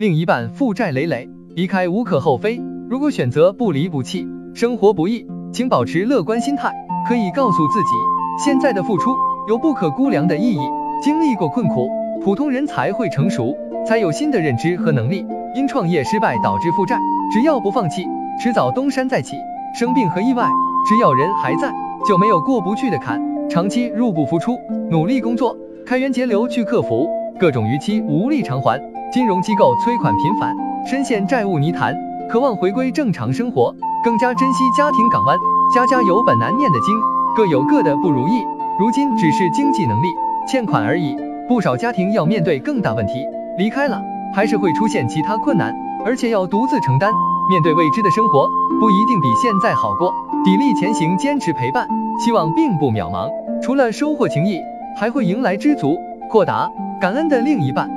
另一半负债累累，离开无可厚非。如果选择不离不弃，生活不易，请保持乐观心态，可以告诉自己，现在的付出有不可估量的意义。经历过困苦，普通人才会成熟，才有新的认知和能力。因创业失败导致负债，只要不放弃，迟早东山再起。生病和意外，只要人还在，就没有过不去的坎。长期入不敷出，努力工作，开源节流去克服各种逾期无力偿还，金融机构催款频繁，深陷债务泥潭，渴望回归正常生活，更加珍惜家庭港湾。家家有本难念的经，各有各的不如意。如今只是经济能力欠款而已，不少家庭要面对更大问题，离开了还是会出现其他困难，而且要独自承担。面对未知的生活，不一定比现在好过，砥砺前行，坚持陪伴。希望并不渺茫，除了收获情谊，还会迎来知足、豁达、感恩的另一半。